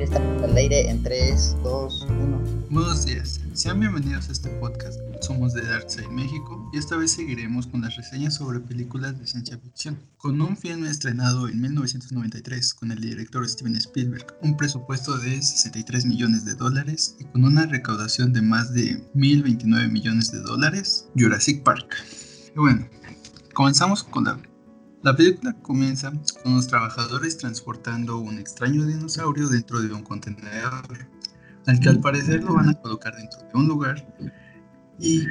Estamos al aire en 3, 2, 1. Buenos días, sean bienvenidos a este podcast. Somos de Darkside México y esta vez seguiremos con las reseñas sobre películas de ciencia ficción. Con un film estrenado en 1993 con el director Steven Spielberg, un presupuesto de 63 millones de dólares y con una recaudación de más de 1029 millones de dólares, Jurassic Park. Y bueno, comenzamos con la la película comienza con los trabajadores transportando un extraño dinosaurio dentro de un contenedor, al que al parecer lo van a colocar dentro de un lugar y,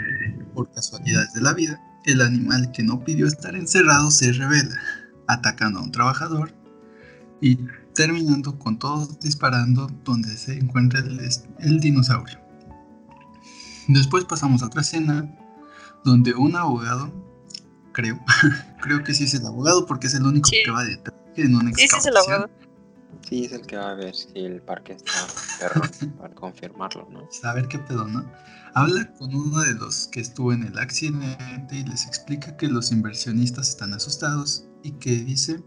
por casualidades de la vida, el animal que no pidió estar encerrado se revela, atacando a un trabajador y terminando con todos disparando donde se encuentra el, el dinosaurio. Después pasamos a otra escena donde un abogado creo. creo que sí es el abogado porque es el único que va detrás en una Sí, sí es el abogado. Sí, es el que va a ver si el parque está perro para confirmarlo, ¿no? Saber qué pedo, ¿no? Habla con uno de los que estuvo en el accidente y les explica que los inversionistas están asustados y que dice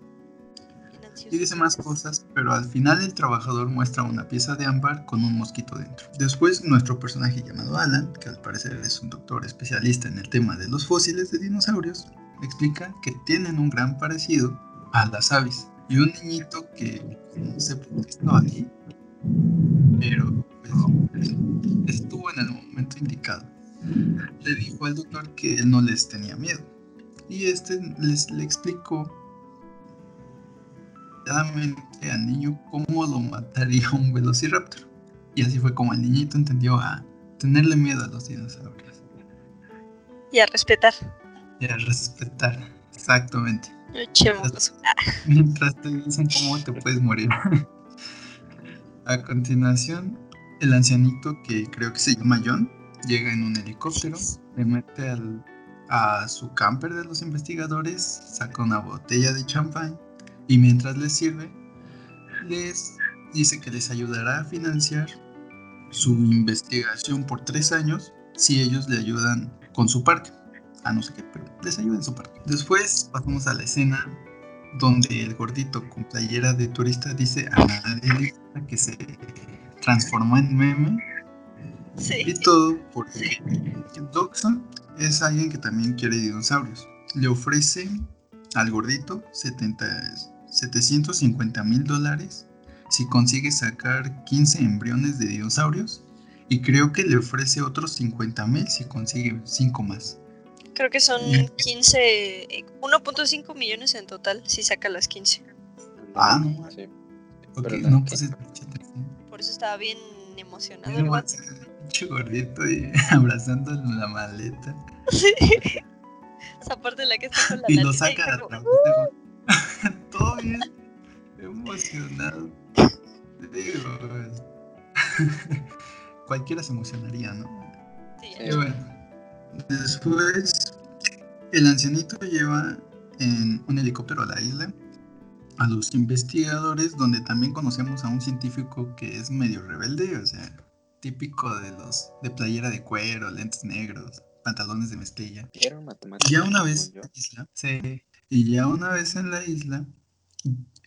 y dice más cosas, pero al final el trabajador muestra una pieza de ámbar con un mosquito dentro. Después nuestro personaje llamado Alan, que al parecer es un doctor especialista en el tema de los fósiles de dinosaurios, explica que tienen un gran parecido a las aves. Y un niñito que no sé por qué estaba ahí, pero pues, estuvo en el momento indicado. Le dijo al doctor que él no les tenía miedo. Y este les le explicó al niño cómo lo mataría un velociraptor. Y así fue como el niñito entendió a tenerle miedo a los dinosaurios. Y a respetar. Y a respetar, exactamente. Mientras, mientras te dicen cómo te puedes morir. a continuación, el ancianito que creo que se llama John llega en un helicóptero, le mete al, a su camper de los investigadores, saca una botella de champán y mientras les sirve, les dice que les ayudará a financiar su investigación por tres años si ellos le ayudan con su parque. Ah, no sé qué, pero les ayuda en su parque. Después pasamos a la escena donde el gordito con playera de turista dice a nadie que se transformó en meme. Sí. Y todo porque Doxa es alguien que también quiere dinosaurios. Le ofrece al gordito 70, 750 mil dólares si consigue sacar 15 embriones de dinosaurios y creo que le ofrece otros 50 mil si consigue 5 más. Creo que son 15, 1.5 millones en total si saca las 15. Ah, no. Sí. Okay, no, pues es Por eso estaba bien emocionado. El pinche gordito y abrazando la maleta. Sí. Esa parte de la que está con la Y lo saca a través de... Todo bien emocionado. Digo, cualquiera se emocionaría, ¿no? Sí. Y bueno, después el ancianito lleva en un helicóptero a la isla a los investigadores, donde también conocemos a un científico que es medio rebelde, o sea, típico de los de playera de cuero, lentes negros, pantalones de mezclilla. Ya una vez en la isla, sí, y ya una vez en la isla,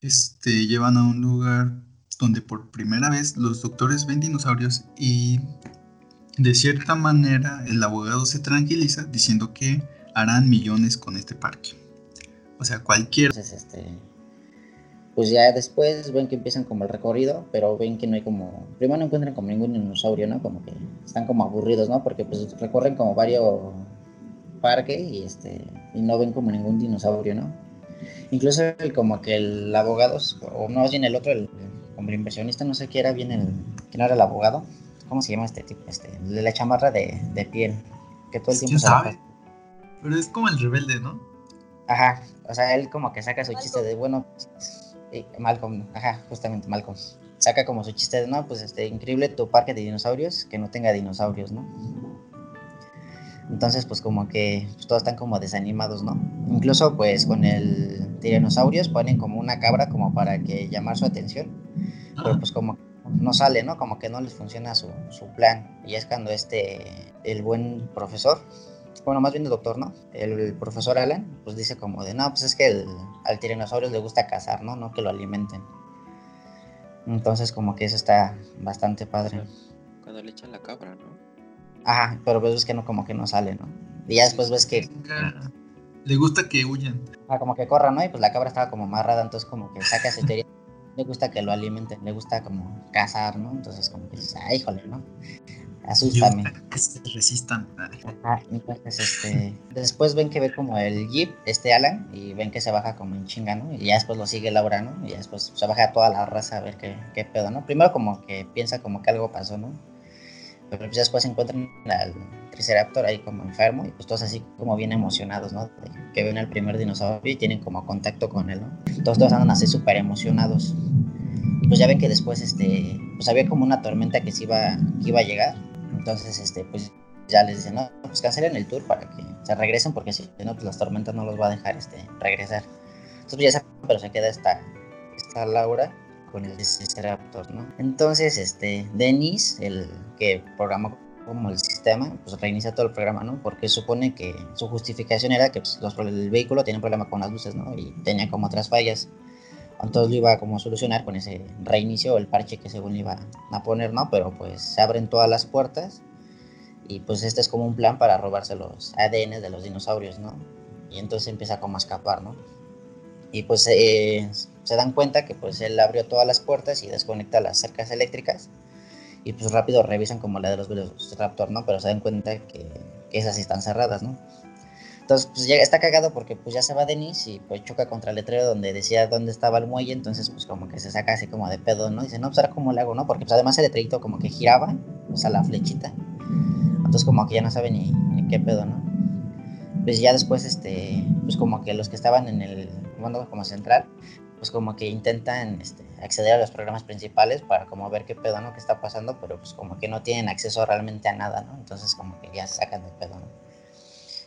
este, llevan a un lugar donde por primera vez los doctores ven dinosaurios y de cierta manera el abogado se tranquiliza diciendo que harán millones con este parque. O sea, cualquier... Entonces, este, pues ya después ven que empiezan como el recorrido, pero ven que no hay como... Primero no encuentran como ningún dinosaurio, ¿no? Como que están como aburridos, ¿no? Porque pues recorren como varios parques y, este, y no ven como ningún dinosaurio, ¿no? Incluso como que el abogado, o no, bien el otro, el, el inversionista, no sé qué era bien el... ¿Quién era el abogado? ¿Cómo se llama este tipo? Este, de la chamarra de, de piel, que todo el tiempo se sabe? Pero es como el rebelde, ¿no? Ajá, o sea, él como que saca su chiste de, bueno, Malcolm, ajá, justamente Malcolm. Saca como su chiste de, no, pues este, increíble tu parque de dinosaurios, que no tenga dinosaurios, ¿no? Entonces, pues como que pues, todos están como desanimados, ¿no? Incluso pues con el tiranosaurios ponen como una cabra como para que llamar su atención, pero pues como no sale, ¿no? Como que no les funciona su, su plan. Y es cuando este, el buen profesor, bueno, más bien el doctor, ¿no? El, profesor Alan, pues dice como de, no, pues es que el, al tiranosaurio le gusta cazar, ¿no? No que lo alimenten. Entonces como que eso está bastante padre. Cuando le echan la cabra, ¿no? Ajá, pero pues ves que no, como que no sale, ¿no? Y ya después ves que. Le gusta que huyan. ah, como que corra, ¿no? Y pues la cabra estaba como amarrada, entonces como que saca teoría. Le gusta que lo alimenten, le gusta como cazar, ¿no? Entonces como que dices, ay, híjole, ¿no? Asústame. Que se resistan. Ajá, entonces, este, después ven que ve como el jeep, este Alan, y ven que se baja como en chinga, ¿no? Y ya después lo sigue Laura, ¿no? Y ya después se baja toda la raza a ver qué, qué pedo, ¿no? Primero como que piensa como que algo pasó, ¿no? Pero pues después encuentran al Triceraptor ahí como enfermo y pues todos así como bien emocionados, ¿no? De que ven al primer dinosaurio y tienen como contacto con él, ¿no? Todos, todos andan así súper emocionados. Pues ya ven que después, este, pues había como una tormenta que se iba, que iba a llegar. Entonces, este, pues ya les dicen, no, pues cancelen el tour para que se regresen porque si no, pues las tormentas no los va a dejar, este, regresar. Entonces pues ya saben, pero se queda esta, esta Laura con el Triceratops, ¿no? Entonces, este, Dennis, el que programó como el sistema, pues reinicia todo el programa, ¿no? Porque supone que su justificación era que pues, los, el vehículo tenía un problema con las luces, ¿no? Y tenía como otras fallas. Entonces lo iba a como solucionar con ese reinicio o el parche que según iba a poner, ¿no? Pero pues se abren todas las puertas y pues este es como un plan para robarse los ADN de los dinosaurios, ¿no? Y entonces empieza como a escapar, ¿no? Y pues eh, se dan cuenta que pues él abrió todas las puertas y desconecta las cercas eléctricas y pues rápido revisan como la de los Velociraptor, ¿no? Pero se dan cuenta que, que esas están cerradas, ¿no? Entonces, pues ya está cagado porque pues ya se va Denis y pues choca contra el letrero donde decía dónde estaba el muelle, entonces pues como que se saca así como de pedo, ¿no? dice, no, pues ahora cómo le hago, ¿no? Porque pues además el letrerito como que giraba, o sea, la flechita. Entonces como que ya no sabe ni, ni qué pedo, ¿no? Pues ya después, este, pues como que los que estaban en el comando como central, pues como que intentan este, acceder a los programas principales para como ver qué pedo, ¿no? ¿Qué está pasando? Pero pues como que no tienen acceso realmente a nada, ¿no? Entonces como que ya sacan de pedo, ¿no?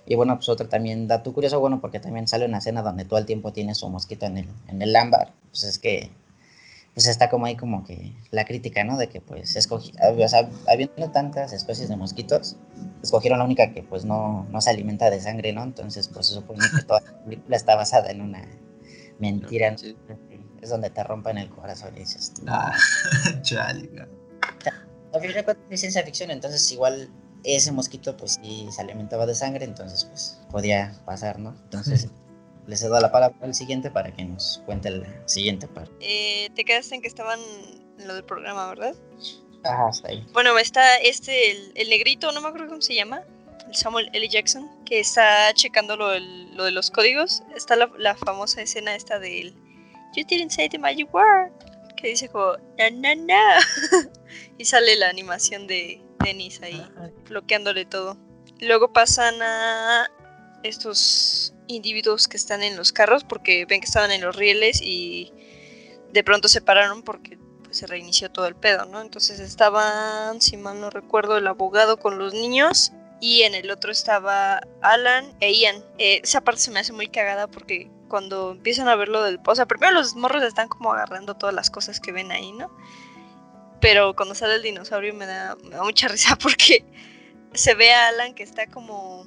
Y bueno, pues otro también dato curioso, bueno, porque también sale una escena donde todo el tiempo tiene su mosquito en el, en el ámbar. Pues es que, pues está como ahí como que la crítica, ¿no? De que pues escogí, o sea, habiendo tantas especies de mosquitos, escogieron la única que pues no, no se alimenta de sangre, ¿no? Entonces pues se supone que toda la película está basada en una mentira. Es donde te rompen el corazón y dices, no. Ah, chale, güey. A fin de cuentas es ciencia ficción, entonces igual ese mosquito pues sí se alimentaba de sangre, entonces pues podía pasar, ¿no? Entonces le cedo la palabra al siguiente para que nos cuente la siguiente parte. Eh, te quedaste en que estaban en lo del programa, ¿verdad? Ajá, hasta ahí. Bueno, está este, el, el negrito, no me acuerdo cómo se llama, Samuel L. Jackson, que está checando lo, de los códigos. Está la, la famosa escena esta del You didn't say the magic word, que dice como na na na. y sale la animación de Dennis ahí bloqueándole todo. Luego pasan a estos individuos que están en los carros porque ven que estaban en los rieles y de pronto se pararon porque pues, se reinició todo el pedo, ¿no? Entonces estaban, si mal no recuerdo, el abogado con los niños y en el otro estaba Alan e Ian. Eh, esa parte se me hace muy cagada porque cuando empiezan a ver lo del... O sea, primero los morros están como agarrando todas las cosas que ven ahí, ¿no? Pero cuando sale el dinosaurio me da, me da mucha risa porque se ve a Alan que está como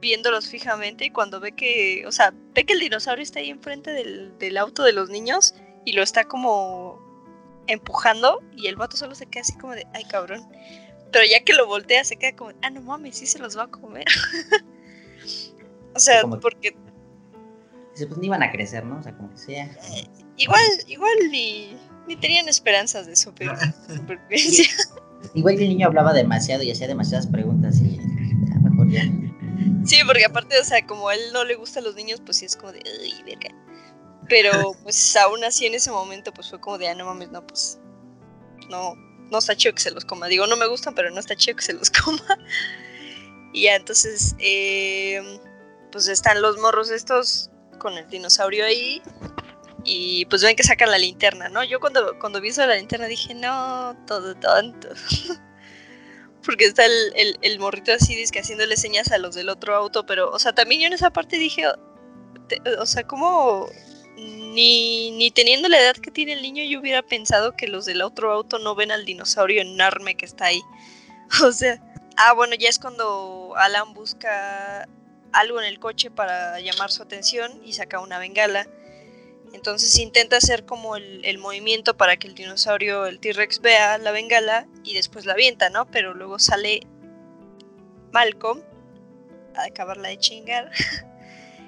viéndolos fijamente y cuando ve que, o sea, ve que el dinosaurio está ahí enfrente del, del auto de los niños y lo está como empujando y el vato solo se queda así como de, ay cabrón. Pero ya que lo voltea se queda como, ah, no mames, sí se los va a comer. o sea, como que- porque Dice, pues ni iban a crecer, ¿no? O sea, como que sea. igual, igual ni, ni tenían esperanzas de super- supervivencia. Igual que el niño hablaba demasiado y hacía demasiadas preguntas y ya mejor ya. Sí, porque aparte, o sea, como a él no le gustan los niños, pues sí es como de, uy, verga. Pero pues aún así en ese momento, pues fue como de, ah, no mames, no, pues no, no está chido que se los coma. Digo, no me gustan, pero no está chido que se los coma. Y ya, entonces, eh, pues están los morros estos con el dinosaurio ahí. Y pues ven que sacan la linterna, ¿no? Yo cuando, cuando vi eso la linterna dije, no, todo tonto. Porque está el, el, el morrito así, que haciéndole señas a los del otro auto, pero, o sea, también yo en esa parte dije, o sea, como ni, ni teniendo la edad que tiene el niño, yo hubiera pensado que los del otro auto no ven al dinosaurio enorme que está ahí. O sea, ah, bueno, ya es cuando Alan busca algo en el coche para llamar su atención y saca una bengala. Entonces intenta hacer como el, el movimiento para que el dinosaurio, el T-Rex, vea la bengala y después la avienta, ¿no? Pero luego sale Malcolm a acabarla de chingar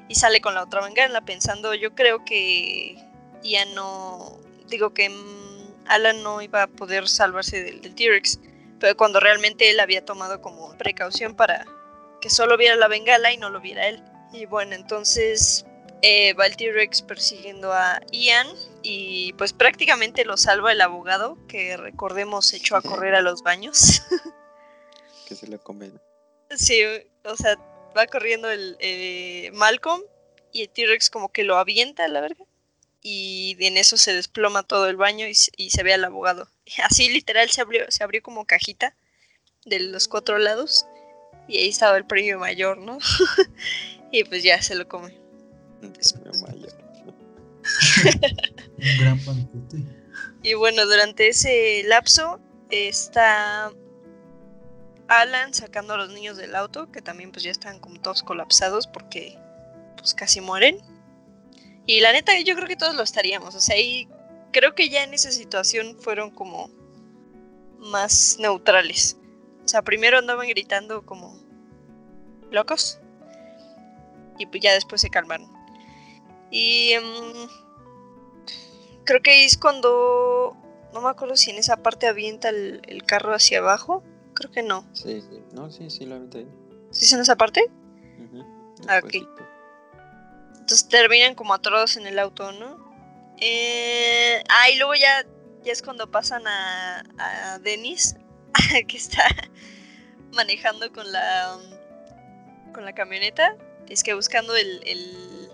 y sale con la otra bengala pensando, yo creo que ya no, digo que mm, Alan no iba a poder salvarse del, del T-Rex, pero cuando realmente él había tomado como precaución para que solo viera la bengala y no lo viera él. Y bueno, entonces eh, va el T-Rex persiguiendo a Ian y pues prácticamente lo salva el abogado que recordemos echó a correr a los baños. Que se lo comen. sí, o sea, va corriendo el eh, Malcolm y el T-Rex como que lo avienta a la verga y en eso se desploma todo el baño y, se- y se ve al abogado. Así literal se abrió, se abrió como cajita de los cuatro lados y ahí estaba el premio mayor, ¿no? y pues ya se lo come. Un premio mayor. Un gran banquete. Y bueno, durante ese lapso está Alan sacando a los niños del auto, que también pues ya están como todos colapsados porque pues casi mueren. Y la neta yo creo que todos lo estaríamos, o sea, y creo que ya en esa situación fueron como más neutrales. O sea, primero andaban gritando como locos y pues ya después se calmaron. Y mm, creo que es cuando no me acuerdo si en esa parte avienta el carro hacia abajo. Creo que no. Sí, sí. No, sí, sí, lo aventé ahí. ¿Sí es en esa parte? Ah, ok. Despuésito. Entonces terminan como atorados en el auto, ¿no? Eh, ah, y luego ya, ya es cuando pasan a, a Dennis, que está manejando con la con la camioneta. Es que buscando el, el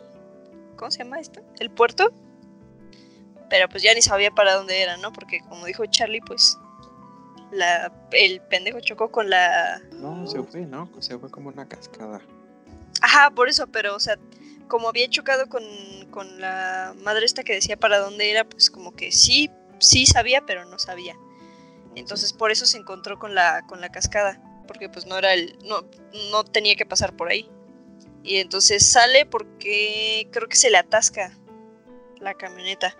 ¿cómo se llama esto? El puerto. Pero pues ya ni sabía para dónde era, ¿no? Porque como dijo Charlie, pues la, el pendejo chocó con la No, se fue, ¿no? Se fue como una cascada. Ajá, por eso, pero, o sea, como había chocado con, con la madre esta que decía para dónde era, pues como que sí, sí sabía, pero no sabía. Entonces por eso se encontró con la, con la cascada, porque pues no era el, no, no tenía que pasar por ahí. Y entonces sale porque creo que se le atasca la camioneta.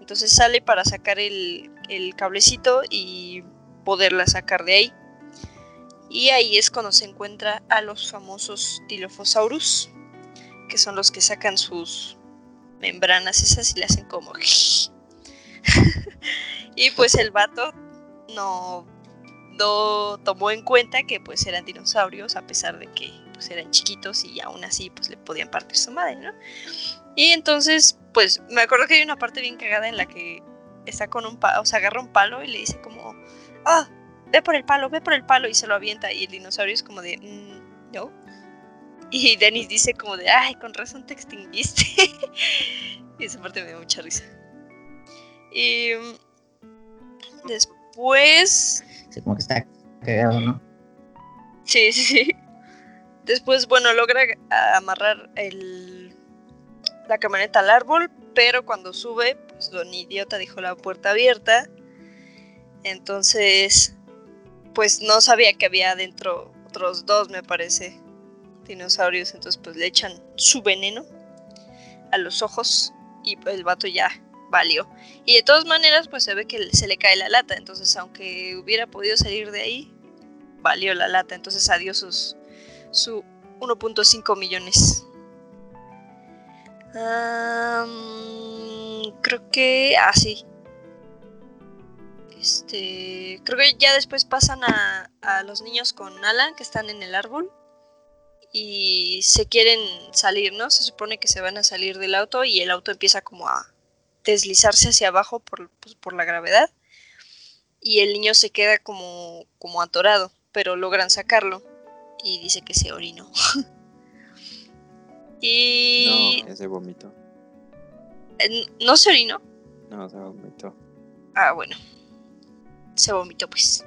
Entonces sale para sacar el, el cablecito y poderla sacar de ahí. Y ahí es cuando se encuentra a los famosos Dilophosaurus, que son los que sacan sus membranas esas y le hacen como... y pues el vato no, no tomó en cuenta que pues eran dinosaurios, a pesar de que pues eran chiquitos y aún así pues le podían partir su madre, ¿no? Y entonces, pues me acuerdo que hay una parte bien cagada en la que está con un palo, o sea, agarra un palo y le dice como, ah, ve por el palo, ve por el palo y se lo avienta y el dinosaurio es como de, "Mm, no. Y Dennis dice como de, ay, con razón te extinguiste. y esa parte me dio mucha risa. Y mm, después, Sí, como que está cagado, ¿no? sí, sí, sí. Después, bueno, logra amarrar el, la camioneta al árbol, pero cuando sube, pues don idiota dejó la puerta abierta. Entonces, pues no sabía que había adentro otros dos, me parece, dinosaurios. Entonces, pues le echan su veneno a los ojos y el vato ya valió. Y de todas maneras, pues se ve que se le cae la lata. Entonces, aunque hubiera podido salir de ahí, valió la lata. Entonces, adiós sus, su 1.5 millones. Creo que. Ah, sí. Este. Creo que ya después pasan a, a los niños con Alan, que están en el árbol. Y se quieren salir, ¿no? Se supone que se van a salir del auto y el auto empieza como a deslizarse hacia abajo por, pues, por la gravedad. Y el niño se queda como, como atorado, pero logran sacarlo. Y dice que se orinó. y. No, ese vomitó. Eh, ¿No se orinó? No, se vomitó. Ah, bueno. Se vomitó, pues.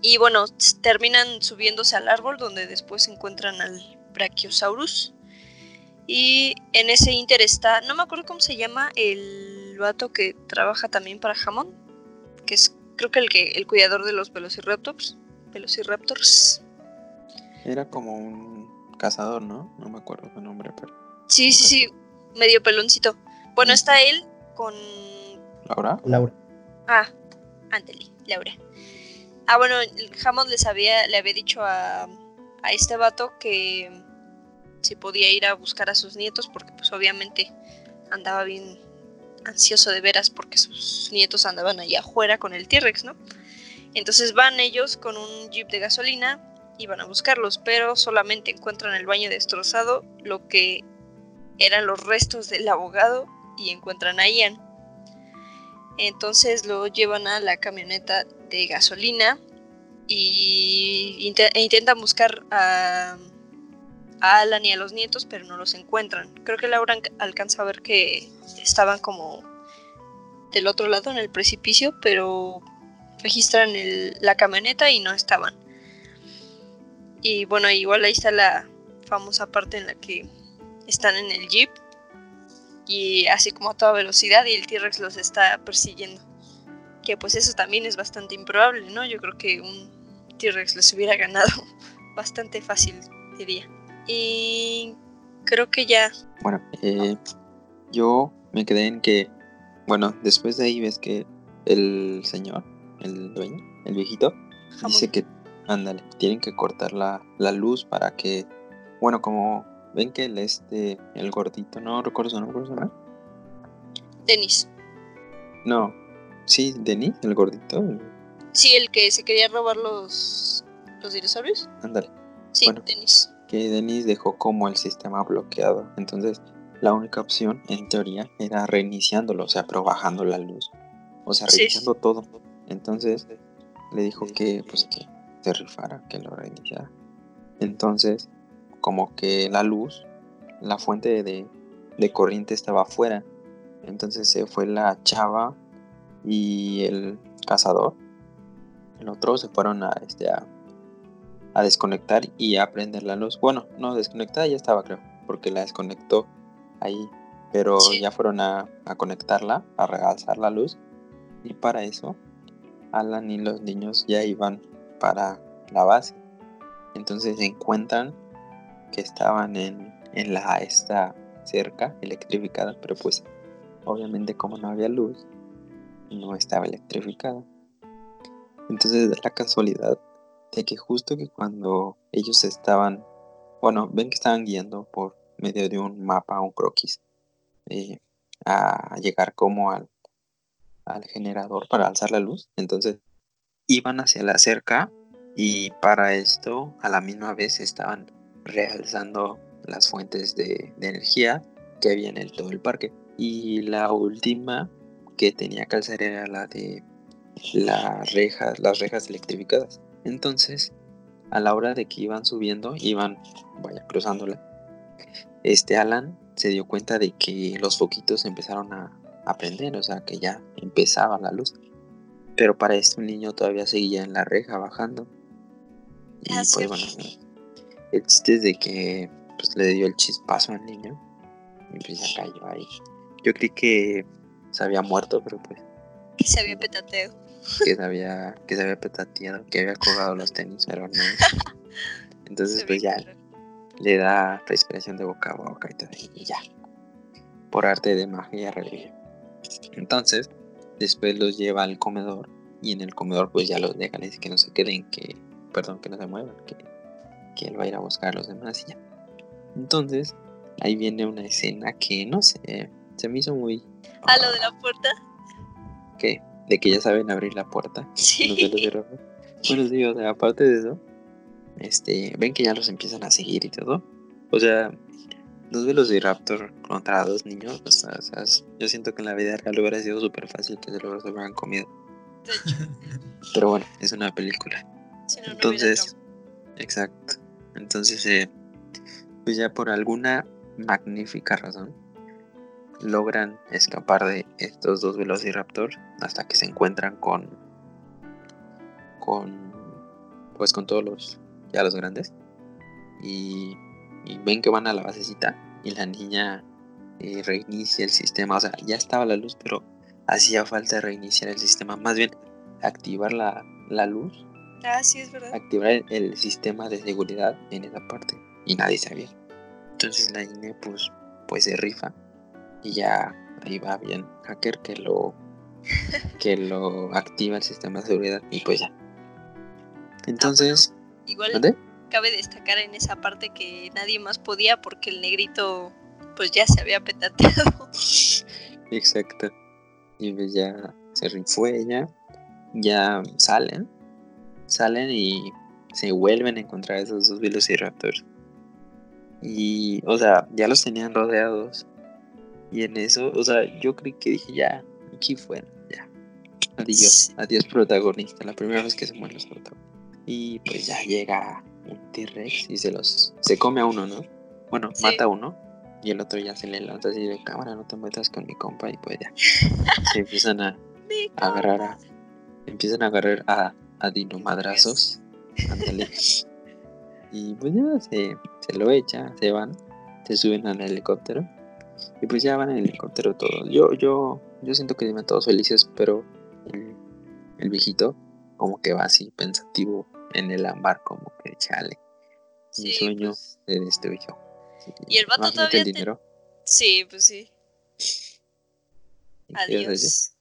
Y bueno, terminan subiéndose al árbol donde después encuentran al Brachiosaurus. Y en ese inter está, no me acuerdo cómo se llama el vato que trabaja también para Hammond, que es creo que el que el cuidador de los Velociraptors. Velociraptors. Era como un cazador, ¿no? No me acuerdo su nombre, pero. Sí, sí, sí, medio peloncito. Bueno, está él con... ¿Laura? Laura. Ah, ándale, Laura. Ah, bueno, Hammond les había, le había dicho a, a este vato que si podía ir a buscar a sus nietos porque pues obviamente andaba bien ansioso de veras porque sus nietos andaban allá afuera con el T-Rex, ¿no? Entonces van ellos con un jeep de gasolina y van a buscarlos, pero solamente encuentran el baño destrozado, lo que eran los restos del abogado y encuentran a Ian. Entonces lo llevan a la camioneta de gasolina y e intentan buscar a, a Alan y a los nietos, pero no los encuentran. Creo que Laura alca- alcanza a ver que estaban como del otro lado en el precipicio, pero registran el- la camioneta y no estaban. Y bueno, igual ahí está la famosa parte en la que están en el jeep y así como a toda velocidad y el T-Rex los está persiguiendo. Que pues eso también es bastante improbable, ¿no? Yo creo que un T-Rex les hubiera ganado bastante fácil, diría. Y creo que ya Bueno, eh, yo me quedé en que, bueno, después de ahí ves que el señor, el dueño, el viejito, dice que, ándale, tienen que cortar la, la luz para que, bueno, como ven que el este, el gordito, no recuerdo su nombre. Denis. No, sí, Denis, el gordito, Sí, el que se quería robar los, los dinosaurios. ándale, Sí, Bueno. Denis. que Denis dejó como el sistema bloqueado, entonces la única opción, en teoría, era reiniciándolo, o sea, pero bajando la luz, o sea, Sí. reiniciando todo. Entonces le dijo que, pues, que se rifara, que lo reiniciara. Entonces, como que la luz, la fuente de, de corriente estaba afuera. Entonces se fue la chava y el cazador. El otro se fueron a, este, a, a desconectar y a prender la luz. Bueno, no, desconectada ya estaba, creo, porque la desconectó ahí. Pero Sí. ya fueron a, a conectarla, a realzar la luz. Y para eso, Alan y los niños ya iban para la base. Entonces se encuentran que estaban en, en la esta cerca electrificada, pero pues obviamente como no había luz, no estaba electrificada. Entonces la casualidad de que justo que cuando ellos estaban, bueno, ven que estaban guiando por medio de un mapa, un croquis, eh, a llegar como al, al generador para alzar la luz. Entonces iban hacia la cerca y para esto a la misma vez estaban realzando las fuentes de, de energía que había en el, todo el parque. Y la última que tenía que alzar era la de las rejas, las rejas electrificadas. Entonces, a la hora de que iban subiendo, iban, vaya, cruzándola, este Alan se dio cuenta de que los foquitos empezaron a, a prender, o sea, que ya empezaba la luz. Pero para esto el niño todavía seguía en la reja bajando. Y pues bueno, el chiste es de que pues, le dio el chispazo al niño y pues ya cayó ahí. Yo creí que se había muerto, pero pues Que se había petateado. que se había, que se había petateado, que había colgado los tenis, pero no. Entonces Se pues ya claro. le da respiración de boca a boca y todo, y ya. Por arte de magia revive. Entonces, después los lleva al comedor y en el comedor pues ya los deja, les dice que no se queden, que, perdón, que no se muevan, que, que él va a ir a buscar a los demás y ya. Entonces, ahí viene una escena que no sé, se me hizo muy... Ah, lo de la puerta. ¿Qué? De que ya saben abrir la puerta. Sí. velociraptor. Bueno, sí, o sea, aparte de eso, este, ven que ya los empiezan a seguir y todo. O sea, dos velociraptor contra dos niños, o sea, o sea, yo siento que en la vida real hubiera sido súper fácil que se los hubieran comido. De hecho, Pero bueno, es una película. si no, no Entonces. Exacto. Entonces, eh, pues ya por alguna magnífica razón, logran escapar de estos dos velociraptor hasta que se encuentran con con pues con todos los ya los grandes. Y, y ven que van a la basecita y la niña eh, reinicia el sistema. O sea ya estaba la luz pero hacía falta reiniciar el sistema. Más bien activar la, la luz Ah, sí, es verdad. activar el, sistema de seguridad en esa parte y nadie sabía entonces la niña pues pues se rifa y ya ahí va bien hacker que lo que lo activa el sistema de seguridad y pues ya. Entonces, Igual ¿dónde? cabe destacar en esa parte que nadie más podía porque el negrito pues ya se había petateado. Exacto. Y pues ya se rifó ella, ya salen, salen y se vuelven a encontrar esos dos velociraptors. Y, o sea, ya los tenían rodeados. Y en eso, o sea, yo creí que dije, ya, aquí fueron, ya. Adiós, adiós protagonista, la primera vez que se mueren los protagonistas. Y pues ya llega un T-Rex y se los, se come a uno, ¿no? Bueno, Sí. mata a uno. Y el otro ya se le lanza así de cámara, no te metas con mi compa. Y pues ya, se empiezan a, a agarrar a, empiezan a agarrar a, a dinomadrazos. Ándale. Y pues ya se, se lo echa, se van, se suben al helicóptero. Y pues ya van en el helicóptero todos. Yo, yo, yo siento que iban todos felices, pero el, el viejito como que va así pensativo en el ámbar, como que chale. Mi Sí, sueño pues, se destruyó. Y el vato todavía el te- dinero. sí, pues sí. Adiós.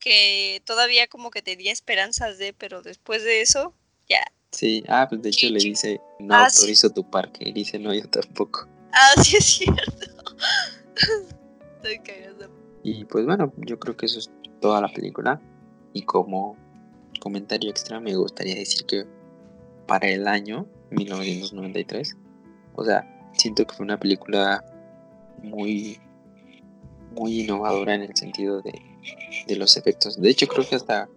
Que todavía como que tenía esperanzas de, pero después de eso, ya. Sí, ah, pues de hecho le dice, no Ah, sí. autorizo tu parque. Y dice, no, yo tampoco. Ah, sí es cierto. Estoy cagada. Y pues bueno, yo creo que eso es toda la película. Y como comentario extra me gustaría decir que para el año 1993, o sea, siento que fue una película muy, muy innovadora en el sentido de, de los efectos. De hecho, creo que hasta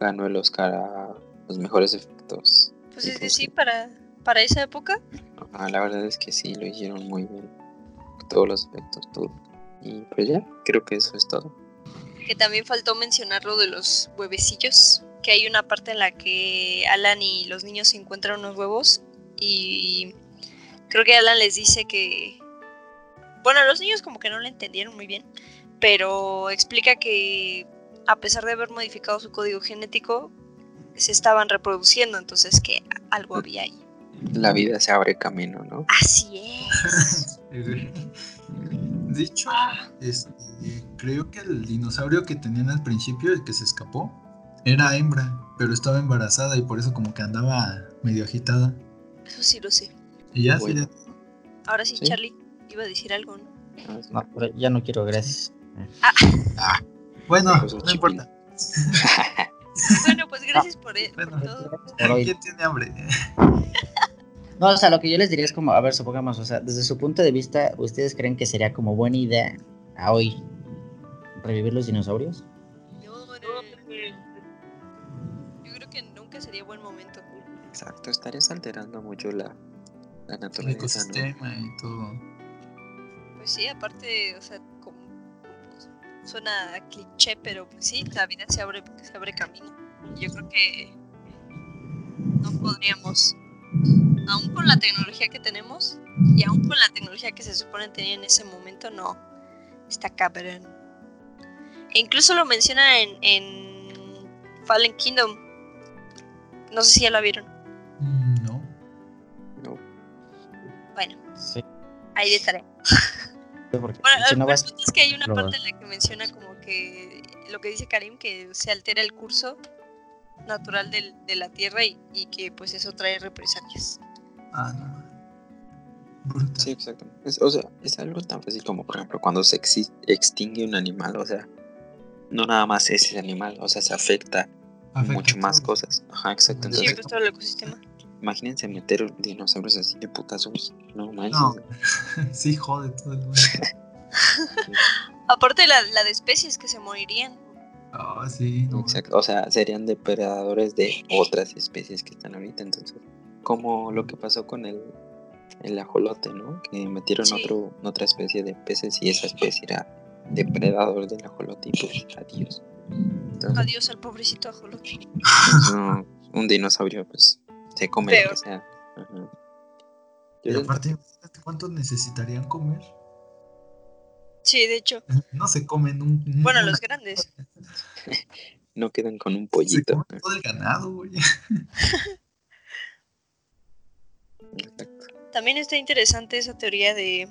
ganó el Oscar a los mejores efectos. Pues es que sí, para, para esa época. Ah, la verdad es que sí, lo hicieron muy bien. Todos los efectos, todo. Y pues ya, creo que eso es todo. Que también faltó mencionar lo de los huevecillos. Que hay una parte en la que Alan y los niños se encuentran unos huevos. Y creo que Alan les dice que. Bueno, los niños como que no lo entendieron muy bien. Pero explica que a pesar de haber modificado su código genético, se estaban reproduciendo. Entonces que algo había ahí. La vida se abre camino, ¿no? Así es. De hecho, este, creo que el dinosaurio que tenían al principio, el que se escapó, era hembra, pero estaba embarazada y por eso como que andaba medio agitada. Eso sí lo sé. Y ya Bueno. Ahora sí, Sí. Charlie iba a decir algo, ¿no? Ah. No, ya no quiero, gracias. Bueno, Pues, no importa. Bueno, pues gracias por, e- por Bueno. todo. Por. ¿Quién tiene hambre? No, o sea, lo que yo les diría es como, a ver, supongamos, o sea, desde su punto de vista, ¿ustedes creen que sería como buena idea a hoy revivir los dinosaurios? No, no. Yo creo que nunca sería buen momento. Exacto, estarías alterando mucho la, la El naturaleza, ¿no? ecosistema y todo. Pues sí, aparte, o sea, suena a cliché, pero pues sí, la vida se abre, se abre camino. Yo creo que no podríamos, aún con la tecnología que tenemos y aún con la tecnología que se supone tenía en ese momento, no, está cabrón. E incluso lo menciona en, en Fallen Kingdom. No sé si ya la vieron. Mm, No. No, Bueno, Sí. ahí de tarea. Porque Bueno, si no vas, es que hay una parte en la que menciona como que lo que dice Karim, que se altera el curso natural del- de la Tierra y, y que pues eso trae represalias. Ah, no. Brutal. sí, exacto. Es- o sea, es algo tan fácil como, por ejemplo, cuando se exi- extingue un animal, o sea, no nada más ese animal, o sea, se afecta, Afecta mucho más cosas. Ajá, exacto. Sí, Sí, Entonces, pues todo el ecosistema. Imagínense meter dinosaurios así de putazos. No manches. No. sí, jode todo el mundo. Aparte la, la de especies que se morirían. Ah, sí, no. Exacto, o sea, serían depredadores de otras especies que están ahorita, entonces, como lo que pasó con el, el ajolote, ¿no? Que metieron Sí. otro, otra especie de peces y esa especie era depredador del ajolote y pues adiós. Entonces, Adiós al pobrecito ajolote. no, un dinosaurio pues se come lo que sea. Ajá. Y aparte, imagínate ¿cuántos necesitarían comer? Sí, de hecho. No se comen un. Bueno, los grandes. no quedan con un Se pollito. come todo el ganado, güey. Exacto. También está interesante esa teoría de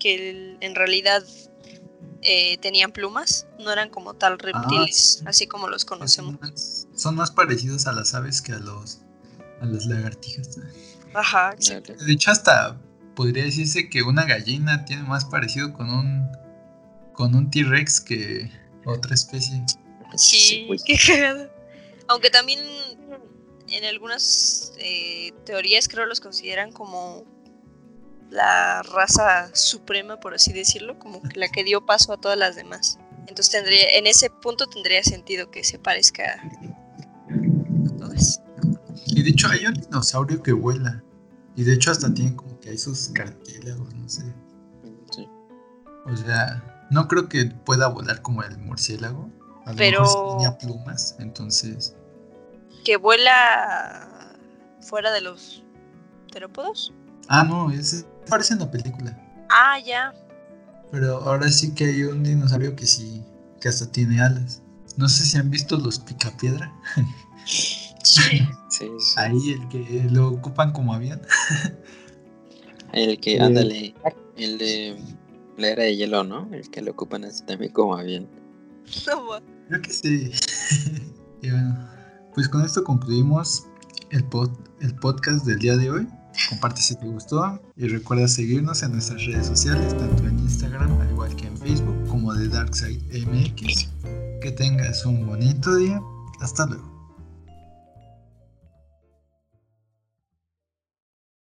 que el- en realidad eh, tenían plumas, no eran como tal reptiles, sí. así como los Son conocemos. más, son más parecidos a las aves que a los a las lagartijas. Ajá, exacto. De hecho, hasta podría decirse que una gallina tiene más parecido con un con un T-Rex que otra especie. Sí, güey. qué cagado. Aunque también en algunas eh, teorías creo los consideran como la raza suprema, por así decirlo, como que la que dio paso a todas las demás. Entonces tendría, en ese punto tendría sentido que se parezca de hecho hay un dinosaurio que vuela. Y de hecho hasta tiene como que hay sus cartílagos, no sé. Sí. O sea, no creo que pueda volar como el murciélago. A lo Pero- mejor tenía plumas, entonces. Que vuela fuera de los terópodos. Ah, no, ese aparece en la película. Ah, ya. Pero ahora sí que hay un dinosaurio que sí, que hasta tiene alas. No sé si han visto los picapiedra. Sí. Sí, sí. Ahí el que lo ocupan como avión. El que, ándale, el de la era de hielo, ¿no? El que lo ocupan así también como avión. Creo que sí. y bueno, pues con esto concluimos el, pod- el podcast del día de hoy. Comparte si te gustó y recuerda seguirnos en nuestras redes sociales, tanto en Instagram al igual que en Facebook como de Darkside MX. Que tengas un bonito día. Hasta luego.